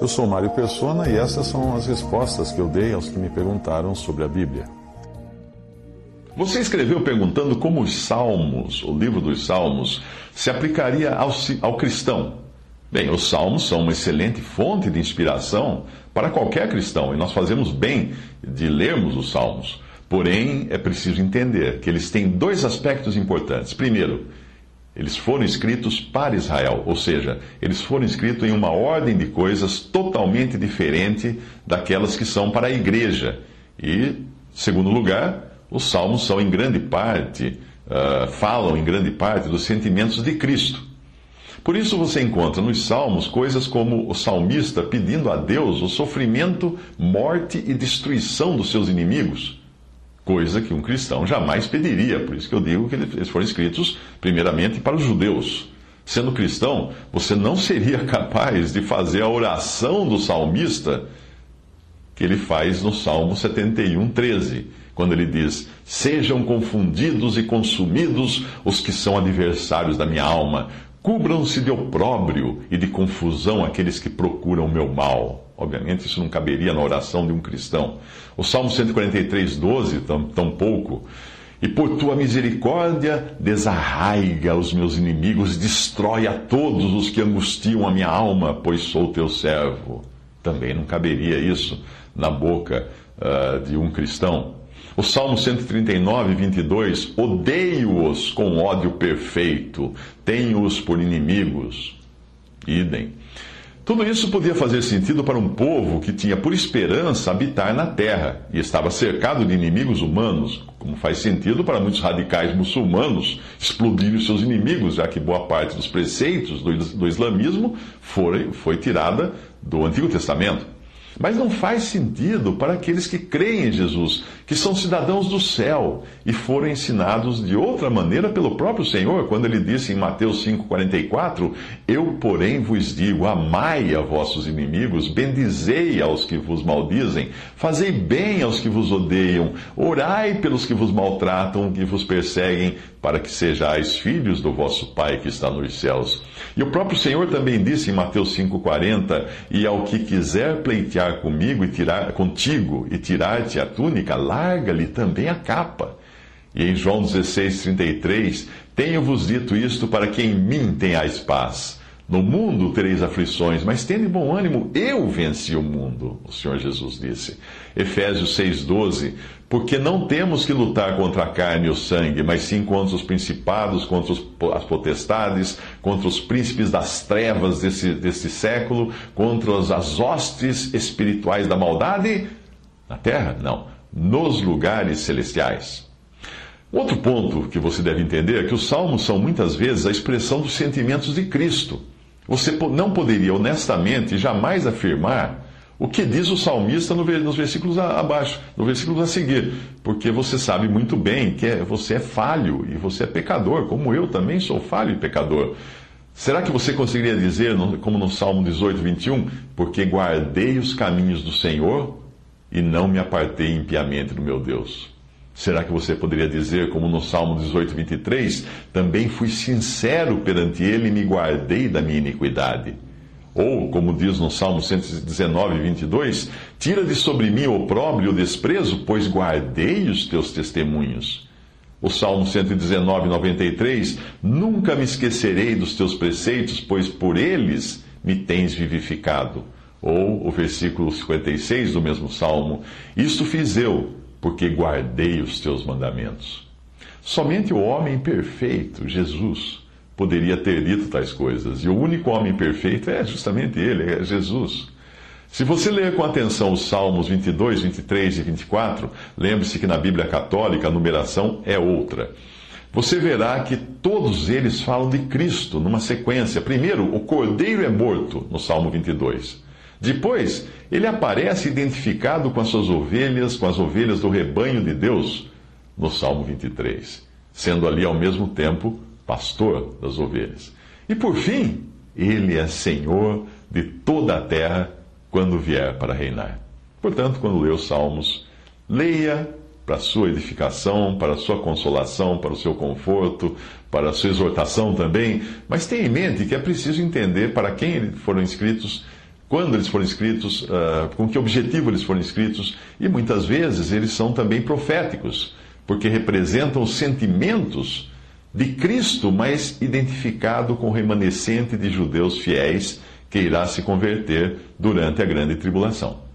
Eu sou Mário Persona e essas são as respostas que eu dei aos que me perguntaram sobre a Bíblia. Você escreveu perguntando como os Salmos, o livro dos Salmos, se aplicaria ao, ao cristão. Bem, os Salmos são uma excelente fonte de inspiração para qualquer cristão e nós fazemos bem de lermos os Salmos. Porém, é preciso entender que eles têm dois aspectos importantes. Primeiro, eles foram escritos para Israel, ou seja, eles foram escritos em uma ordem de coisas totalmente diferente daquelas que são para a igreja. E, segundo lugar, os salmos são em grande parte, uh, falam em grande parte dos sentimentos de Cristo. Por isso você encontra nos salmos coisas como o salmista pedindo a Deus o sofrimento, morte e destruição dos seus inimigos coisa que um cristão jamais pediria. Por isso que eu digo que eles foram escritos primeiramente para os judeus. Sendo cristão, você não seria capaz de fazer a oração do salmista que ele faz no Salmo 71, 13, quando ele diz: Sejam confundidos e consumidos os que são adversários da minha alma, cubram-se de opróbrio e de confusão aqueles que procuram o meu mal. Obviamente, isso não caberia na oração de um cristão. O Salmo 143, 12, tampouco. E por tua misericórdia, desarraiga os meus inimigos, destrói a todos os que angustiam a minha alma, pois sou teu servo. Também não caberia isso na boca uh, de um cristão. O Salmo 139, 22, odeio-os com ódio perfeito, tenho-os por inimigos. Idem. Tudo isso podia fazer sentido para um povo que tinha por esperança habitar na terra e estava cercado de inimigos humanos, como faz sentido para muitos radicais muçulmanos explodirem os seus inimigos, já que boa parte dos preceitos do islamismo foi, foi tirada do Antigo Testamento. Mas não faz sentido para aqueles que creem em Jesus, que são cidadãos do céu e foram ensinados de outra maneira pelo próprio Senhor, quando ele disse em Mateus 5,44: Eu, porém, vos digo: amai a vossos inimigos, bendizei aos que vos maldizem, fazei bem aos que vos odeiam, orai pelos que vos maltratam, que vos perseguem, para que sejais filhos do vosso Pai que está nos céus. E o próprio Senhor também disse em Mateus 5,40: E ao que quiser pleitear comigo e tirar contigo e tirar-te a túnica, larga-lhe também a capa. E em João 16,33, tenho-vos dito isto para que em mim tenhais paz. No mundo tereis aflições, mas tende bom ânimo, eu venci o mundo, o Senhor Jesus disse. Efésios 6,12: Porque não temos que lutar contra a carne e o sangue, mas sim contra os principados, contra os, as potestades, contra os príncipes das trevas desse, desse século, contra as hostes espirituais da maldade na terra? Não, nos lugares celestiais. Outro ponto que você deve entender é que os salmos são muitas vezes a expressão dos sentimentos de Cristo. Você não poderia honestamente jamais afirmar o que diz o salmista nos versículos abaixo, no versículo a seguir, porque você sabe muito bem que é, você é falho e você é pecador, como eu também sou falho e pecador. Será que você conseguiria dizer, como no Salmo 18, 21, porque guardei os caminhos do Senhor e não me apartei impiamente do meu Deus? Será que você poderia dizer, como no Salmo 18, 23, também fui sincero perante ele e me guardei da minha iniquidade? Ou, como diz no Salmo 119, 22, tira de sobre mim o opróbrio e o desprezo, pois guardei os teus testemunhos. O Salmo 119, 93, nunca me esquecerei dos teus preceitos, pois por eles me tens vivificado. Ou o versículo 56 do mesmo Salmo, isto fiz eu porque guardei os teus mandamentos. Somente o homem perfeito, Jesus, poderia ter dito tais coisas, e o único homem perfeito é justamente ele, é Jesus. Se você ler com atenção os Salmos 22, 23 e 24, lembre-se que na Bíblia Católica a numeração é outra. você verá que todos eles falam de Cristo numa sequência. Primeiro, o cordeiro é morto, no Salmo 22. Depois, ele aparece identificado com as suas ovelhas, com as ovelhas do rebanho de Deus, no Salmo 23, sendo ali ao mesmo tempo pastor das ovelhas. E por fim, ele é Senhor de toda a terra quando vier para reinar. Portanto, quando lê os Salmos, leia para sua edificação, para sua consolação, para o seu conforto, para a sua exortação também, mas tenha em mente que é preciso entender para quem foram escritos, quando eles foram escritos, uh, com que objetivo eles foram escritos, e muitas vezes eles são também proféticos, porque representam os sentimentos de Cristo, mas identificado com o remanescente de judeus fiéis que irá se converter durante a grande tribulação.